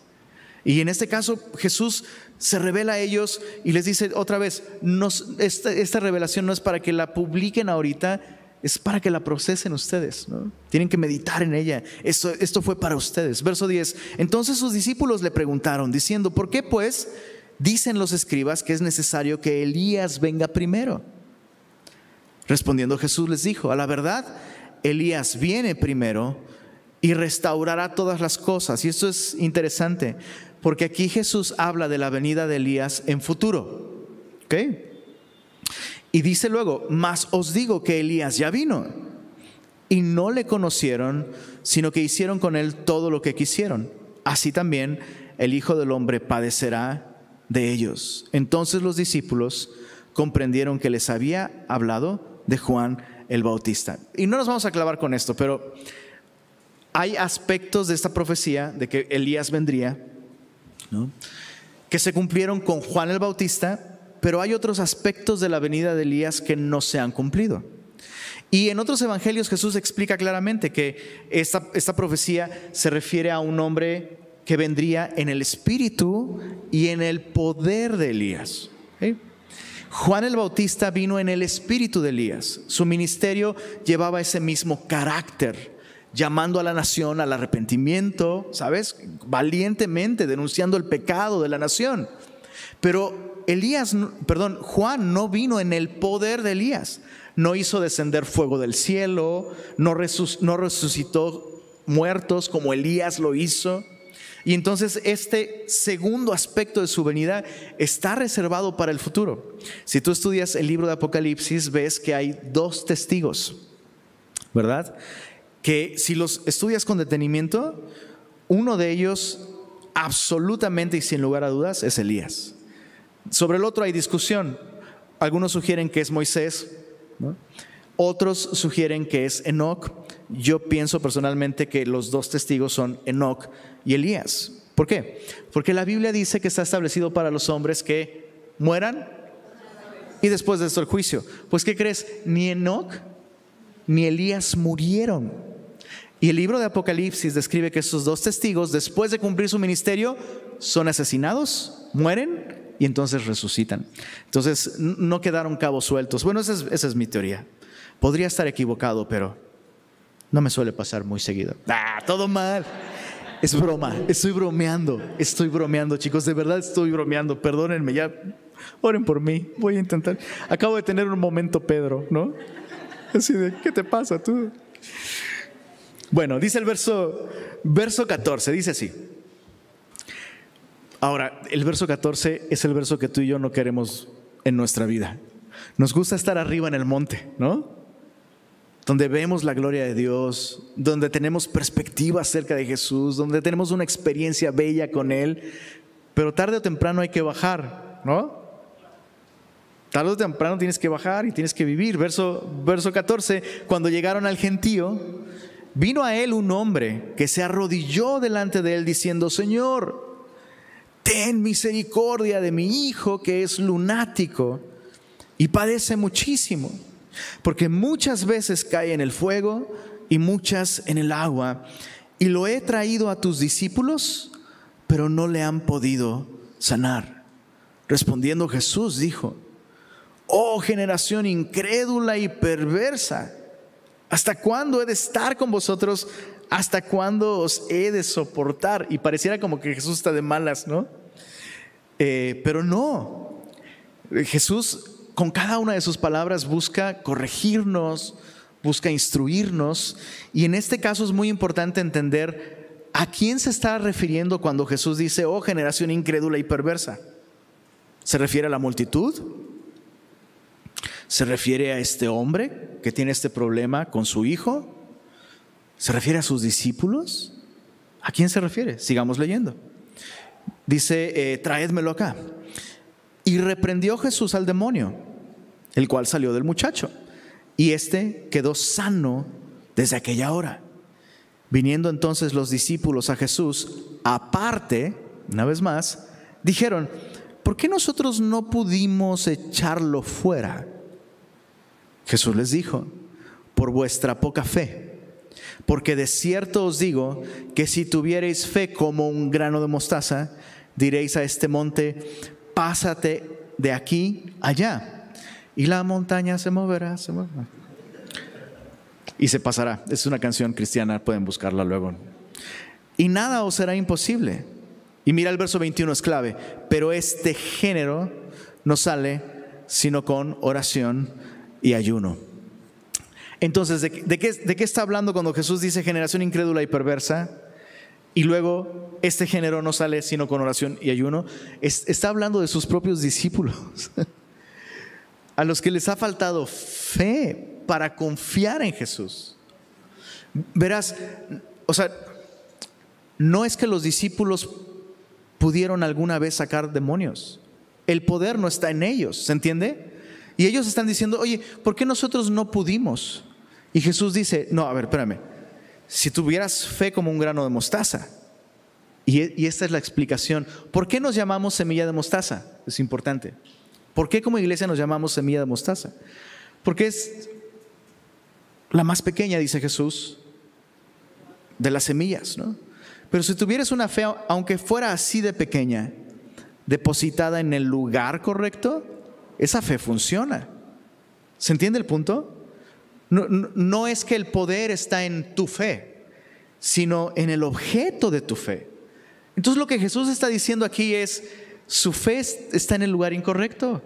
Y en este caso Jesús se revela a ellos y les dice otra vez, esta, revelación no es para que la publiquen ahorita, es para que la procesen ustedes. Tienen que meditar en ella. Esto, esto fue para ustedes. Verso 10. Entonces sus discípulos le preguntaron, diciendo, ¿por qué pues dicen los escribas que es necesario que Elías venga primero? Respondiendo Jesús les dijo, a la verdad, Elías viene primero y restaurará todas las cosas. Y esto es interesante, porque aquí Jesús habla de la venida de Elías en futuro. ¿Ok? Y dice luego, mas os digo que Elías ya vino y no le conocieron, sino que hicieron con él todo lo que quisieron. Así también el Hijo del Hombre padecerá de ellos. Entonces los discípulos comprendieron que les había hablado de Juan el Bautista. Y no nos vamos a clavar con esto, pero hay aspectos de esta profecía de que Elías vendría, que se cumplieron con Juan el Bautista pero hay otros aspectos de la venida de Elías que no se han cumplido. Y en otros evangelios Jesús explica claramente que esta, esta profecía se refiere a un hombre que vendría en el espíritu y en el poder de Elías. Juan el Bautista vino en el espíritu de Elías. Su ministerio llevaba ese mismo carácter, llamando a la nación al arrepentimiento, ¿sabes? Valientemente denunciando el pecado de la nación. Pero Elías, perdón, Juan no vino en el poder de Elías. No hizo descender fuego del cielo, no, no resucitó muertos como Elías lo hizo. Y entonces este segundo aspecto de su venida está reservado para el futuro. Si tú estudias el libro de Apocalipsis, ves que hay dos testigos, ¿verdad? Que si los estudias con detenimiento, uno de ellos absolutamente y sin lugar a dudas es Elías. Sobre el otro hay discusión. Algunos sugieren que es Moisés, otros sugieren que es Enoch. Yo pienso personalmente que los dos testigos son Enoch y Elías. ¿Por qué? Porque la Biblia dice que está establecido para los hombres que mueran y después de esto el juicio. Pues ¿qué crees? Ni Enoch ni Elías murieron. Y el libro de Apocalipsis describe que estos dos testigos, después de cumplir su ministerio, son asesinados, mueren y entonces resucitan. Entonces no quedaron cabos sueltos. Bueno, esa es, mi teoría. Podría estar equivocado, pero no me suele pasar muy seguido. Ah, todo mal. Es broma, estoy bromeando, estoy bromeando, chicos, de verdad estoy bromeando, perdónenme, ya oren por mí, voy a intentar. Acabo de tener un momento, Pedro, ¿no? Así de, ¿qué te pasa tú? Bueno, dice el verso, verso 14, dice así. Ahora, el verso 14 es el verso que tú y yo no queremos en nuestra vida. Nos gusta estar arriba en el monte, ¿no? Donde vemos la gloria de Dios, donde tenemos perspectiva acerca de Jesús, donde tenemos una experiencia bella con Él, pero tarde o temprano hay que bajar, ¿no? Tarde o temprano tienes que bajar y tienes que vivir. Verso, verso 14, cuando llegaron al gentío, vino a él un hombre que se arrodilló delante de él diciendo, Señor, ten misericordia de mi hijo que es lunático y padece muchísimo, porque muchas veces cae en el fuego y muchas en el agua, y lo he traído a tus discípulos, pero no le han podido sanar. Respondiendo Jesús dijo, oh generación incrédula y perversa, ¿hasta cuándo he de estar con vosotros? ¿Hasta cuándo os he de soportar? Y pareciera como que Jesús está de malas, ¿no? Eh, pero no, Jesús con cada una de sus palabras busca corregirnos, busca instruirnos, y en este caso es muy importante entender a quién se está refiriendo cuando Jesús dice, oh generación incrédula y perversa. ¿Se refiere a la multitud? ¿Se refiere a este hombre que tiene este problema con su hijo? ¿Se refiere a sus discípulos? ¿A quién se refiere? Sigamos leyendo dice, eh, traédmelo acá. Y reprendió Jesús al demonio, el cual salió del muchacho. Y éste quedó sano desde aquella hora. Viniendo entonces los discípulos a Jesús, aparte, una vez más, dijeron, ¿por qué nosotros no pudimos echarlo fuera? Jesús les dijo, por vuestra poca fe. Porque de cierto os digo que si tuvierais fe como un grano de mostaza, diréis a este monte, pásate de aquí allá. Y la montaña se moverá, se moverá. Y se pasará. Es una canción cristiana, pueden buscarla luego. Y nada os será imposible. Y mira el verso 21 es clave. Pero este género no sale sino con oración y ayuno. Entonces, ¿de, qué, ¿de qué está hablando cuando Jesús dice generación incrédula y perversa? Y luego este género no sale sino con oración y ayuno. está hablando de sus propios discípulos, *laughs* a los que les ha faltado fe para confiar en Jesús. Verás, o sea, no es que los discípulos pudieron alguna vez sacar demonios. El poder no está en ellos, ¿se entiende? Y ellos están diciendo, oye, ¿por qué nosotros no pudimos? Y Jesús dice, no, a ver, espérame si tuvieras fe como un grano de mostaza. Y, esta es la explicación. ¿Por qué nos llamamos semilla de mostaza? Es importante. ¿Por qué como iglesia nos llamamos semilla de mostaza? Porque es la más pequeña, dice Jesús, de las semillas, ¿no? Pero si tuvieras una fe, aunque fuera así de pequeña, depositada en el lugar correcto, esa fe funciona. ¿Se entiende el punto? No, es que el poder está en tu fe, sino en el objeto de tu fe. Entonces lo que Jesús está diciendo aquí es, su fe está en el lugar incorrecto.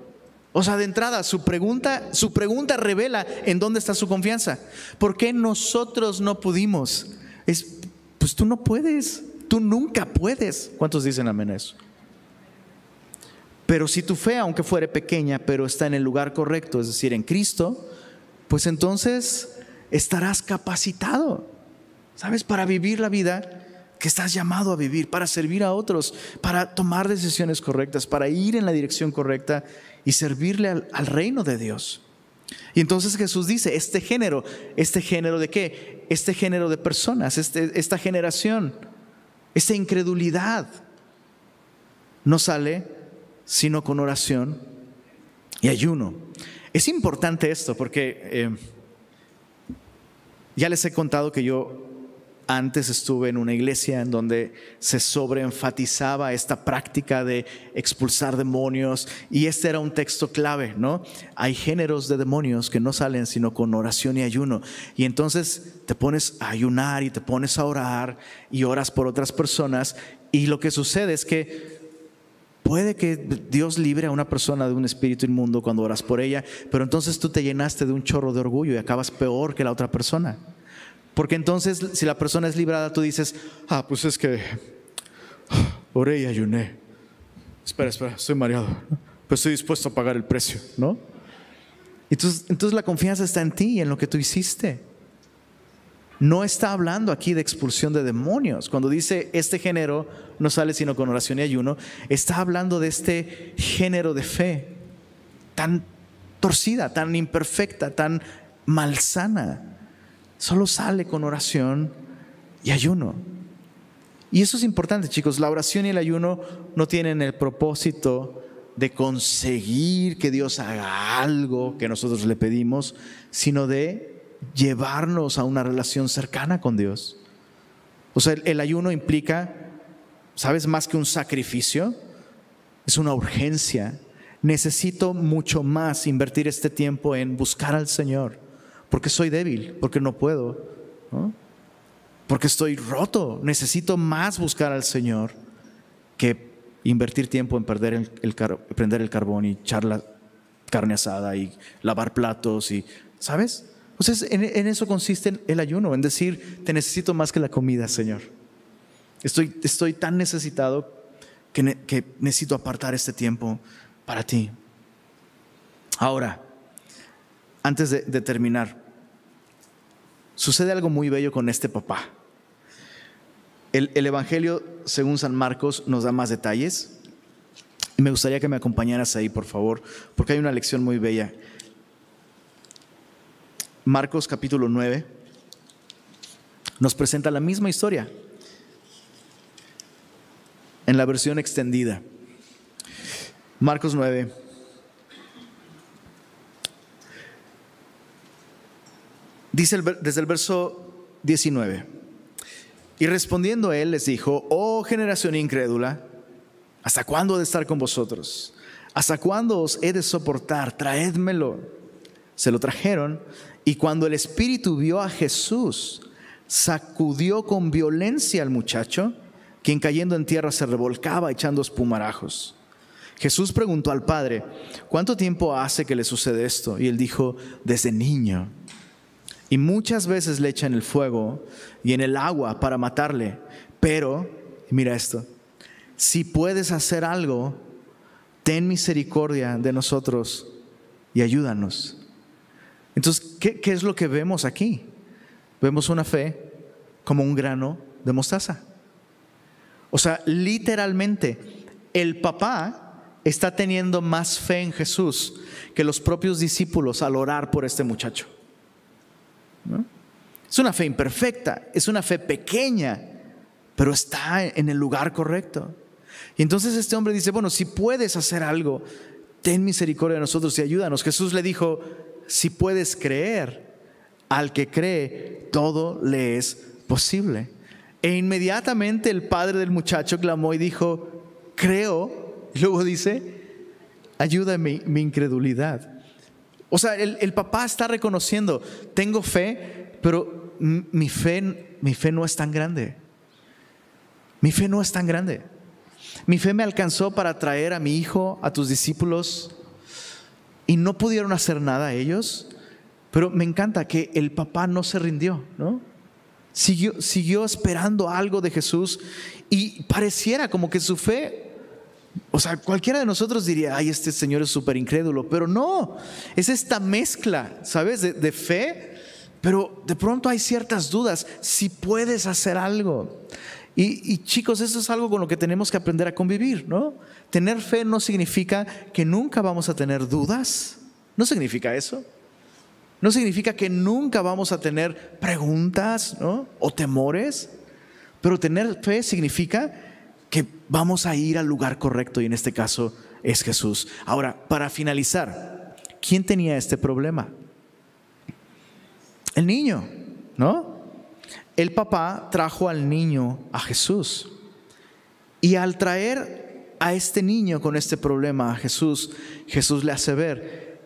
O sea, de entrada, su pregunta, su pregunta revela en dónde está su confianza. ¿Por qué nosotros no pudimos? Es, pues tú no puedes, tú nunca puedes. ¿Cuántos dicen amén a eso? Pero si tu fe, aunque fuere pequeña, pero está en el lugar correcto, es decir, en Cristo, pues entonces estarás capacitado, ¿sabes? Para vivir la vida que estás llamado a vivir, para servir a otros, para tomar decisiones correctas, para ir en la dirección correcta y servirle al, reino de Dios. Y entonces Jesús dice, este género, este género de qué? Este género de personas, este, esta generación, esta incredulidad, no sale sino con oración y ayuno. Es importante esto porque eh, ya les he contado que yo antes estuve en una iglesia en donde se sobreenfatizaba esta práctica de expulsar demonios y este era un texto clave, ¿no? Hay géneros de demonios que no salen sino con oración y ayuno. Y entonces te pones a ayunar y te pones a orar y oras por otras personas y lo que sucede es que Puede que Dios libre a una persona de un espíritu inmundo cuando oras por ella, pero entonces tú te llenaste de un chorro de orgullo y acabas peor que la otra persona. Porque entonces si la persona es librada, tú dices, ah, pues es que oré y ayuné. Espera, espera, estoy mareado, pero estoy dispuesto a pagar el precio, ¿no? Entonces, entonces la confianza está en ti y en lo que tú hiciste no está hablando aquí de expulsión de demonios. Cuando dice este género no sale sino con oración y ayuno, está hablando de este género de fe tan torcida, tan imperfecta, tan malsana. Solo sale con oración y ayuno. Y eso es importante, chicos. La oración y el ayuno no tienen el propósito de conseguir que Dios haga algo que nosotros le pedimos, sino de llevarnos a una relación cercana con Dios. O sea, el, ayuno implica, ¿sabes? Más que un sacrificio, es una urgencia. Necesito mucho más invertir este tiempo en buscar al Señor, porque soy débil, porque no puedo, porque estoy roto. Necesito más buscar al Señor que invertir tiempo en perder el, prender el carbón y echar la carne asada y lavar platos y, ¿sabes? Entonces, en, eso consiste el ayuno, en decir, te necesito más que la comida, Señor. Estoy, estoy tan necesitado que, necesito apartar este tiempo para ti. Ahora, antes de, terminar, sucede algo muy bello con este papá. El, el, Evangelio, según San Marcos, nos da más detalles. Me gustaría que me acompañaras ahí, por favor, porque hay una lección muy bella. Marcos capítulo 9 nos presenta la misma historia en la versión extendida. Marcos 9. Dice desde el verso 19. Y respondiendo él les dijo, oh generación incrédula, ¿hasta cuándo he de estar con vosotros? ¿Hasta cuándo os he de soportar? Traédmelo. Se lo trajeron y cuando el espíritu vio a Jesús, sacudió con violencia al muchacho, quien cayendo en tierra se revolcaba echando espumarajos. Jesús preguntó al padre, ¿cuánto tiempo hace que le sucede esto? Y él dijo, desde niño. Y muchas veces le echan el fuego y en el agua para matarle. Pero, mira esto, si puedes hacer algo, ten misericordia de nosotros y ayúdanos. Entonces, ¿qué, es lo que vemos aquí? Vemos una fe como un grano de mostaza. O sea, literalmente, el papá está teniendo más fe en Jesús que los propios discípulos al orar por este muchacho. Es una fe imperfecta, es una fe pequeña, pero está en el lugar correcto. Y entonces este hombre dice, bueno, si puedes hacer algo, ten misericordia de nosotros y ayúdanos. Jesús le dijo, si puedes creer, al que cree, todo le es posible. E inmediatamente el padre del muchacho clamó y dijo, creo, y luego dice, ayuda mi, mi incredulidad. O sea, el, el, papá está reconociendo, tengo fe, pero mi fe, mi fe no es tan grande. Mi fe no es tan grande. Mi fe me alcanzó para traer a mi hijo, a tus discípulos, y no pudieron hacer nada ellos, pero me encanta que el papá no se rindió, ¿no? Siguió, siguió esperando algo de Jesús y pareciera como que su fe o sea, cualquiera de nosotros diría, ay, este señor es súper incrédulo, pero no, es esta mezcla, ¿sabes? De, de, fe, pero de pronto hay ciertas dudas, si puedes hacer algo. Y, chicos, eso es algo con lo que tenemos que aprender a convivir, ¿no? Tener fe no significa que nunca vamos a tener dudas, no significa eso. No significa que nunca vamos a tener preguntas ¿no? o temores, pero tener fe significa que vamos a ir al lugar correcto y en este caso es Jesús. Ahora, para finalizar, ¿quién tenía este problema? El niño, ¿no? El papá trajo al niño a Jesús y al traer a este niño con este problema a Jesús, Jesús le hace ver,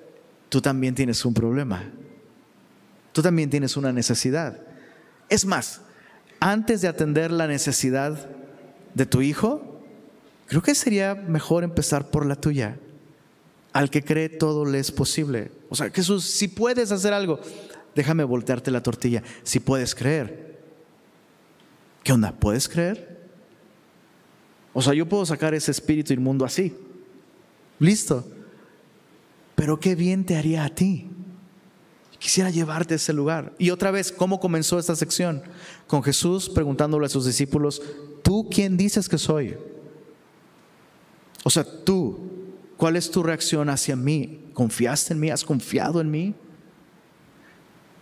tú también tienes un problema. Tú también tienes una necesidad. Es más, antes de atender la necesidad de tu hijo, creo que sería mejor empezar por la tuya. Al que cree todo le es posible. O sea, Jesús, si puedes hacer algo, déjame voltearte la tortilla. Si puedes creer. ¿Qué onda? ¿Puedes creer? O sea, yo puedo sacar ese espíritu inmundo así. Listo. Pero qué bien te haría a ti. Quisiera llevarte a ese lugar. Y otra vez, ¿cómo comenzó esta sección? Con Jesús preguntándole a sus discípulos, ¿tú quién dices que soy? O sea, tú, ¿cuál es tu reacción hacia mí? ¿Confiaste en mí? ¿Has confiado en mí?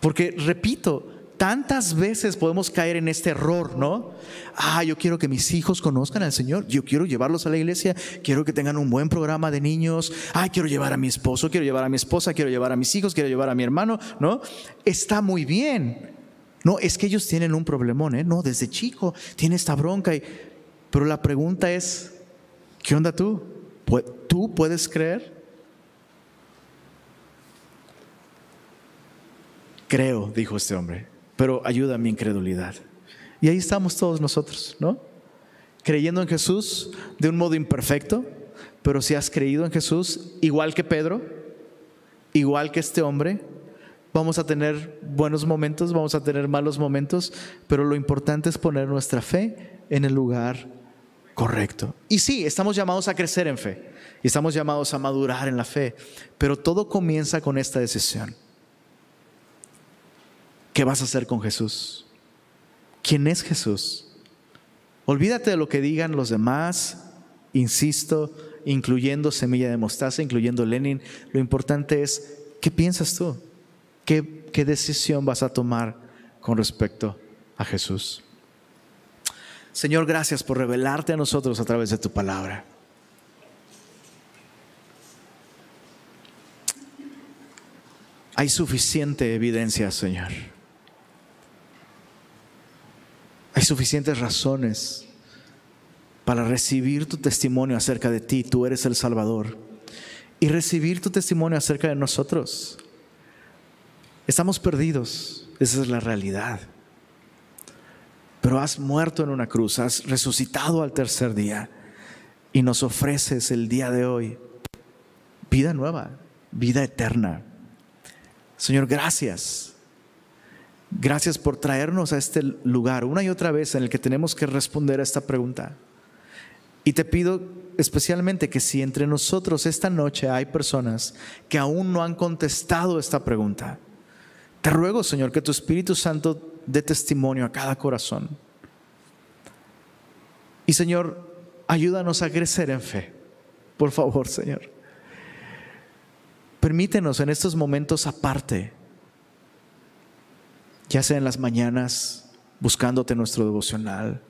Porque, repito, tantas veces podemos caer en este error, ¿no? Ah, yo quiero que mis hijos conozcan al Señor, yo quiero llevarlos a la iglesia, quiero que tengan un buen programa de niños, ah, quiero llevar a mi esposo, quiero llevar a mi esposa, quiero llevar a mis hijos, quiero llevar a mi hermano, ¿no? Está muy bien. No, es que ellos tienen un problemón, ¿eh? No, desde chico tiene esta bronca. Y... Pero la pregunta es, ¿qué onda tú? ¿Tú puedes creer? Creo, dijo este hombre pero ayuda a mi incredulidad. Y ahí estamos todos nosotros, ¿no? Creyendo en Jesús de un modo imperfecto, pero si has creído en Jesús, igual que Pedro, igual que este hombre, vamos a tener buenos momentos, vamos a tener malos momentos, pero lo importante es poner nuestra fe en el lugar correcto. Y sí, estamos llamados a crecer en fe, y estamos llamados a madurar en la fe, pero todo comienza con esta decisión. ¿Qué vas a hacer con Jesús? ¿Quién es Jesús? Olvídate de lo que digan los demás, insisto, incluyendo Semilla de Mostaza, incluyendo Lenin. Lo importante es, ¿qué piensas tú? ¿Qué, decisión vas a tomar con respecto a Jesús? Señor, gracias por revelarte a nosotros a través de tu palabra. Hay suficiente evidencia, Señor Hay suficientes razones para recibir tu testimonio acerca de ti. Tú eres el Salvador. Y recibir tu testimonio acerca de nosotros. Estamos perdidos. Esa es la realidad. Pero has muerto en una cruz, has resucitado al tercer día y nos ofreces el día de hoy vida nueva, vida eterna. Señor, gracias Gracias por traernos a este lugar una y otra vez en el que tenemos que responder a esta pregunta. Y te pido especialmente que si entre nosotros esta noche hay personas que aún no han contestado esta pregunta, te ruego, Señor, que tu Espíritu Santo dé testimonio a cada corazón. Y Señor, ayúdanos a crecer en fe. Por favor, Señor. Permítenos en estos momentos aparte ya sea en las mañanas buscándote nuestro devocional,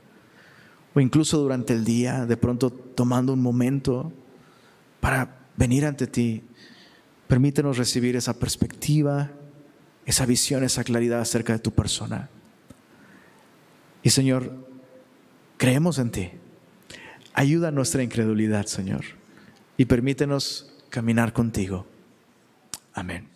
o incluso durante el día, de pronto tomando un momento para venir ante ti. Permítenos recibir esa perspectiva, esa visión, esa claridad acerca de tu persona. Y Señor, creemos en ti. Ayuda a nuestra incredulidad, Señor, y permítenos caminar contigo. Amén.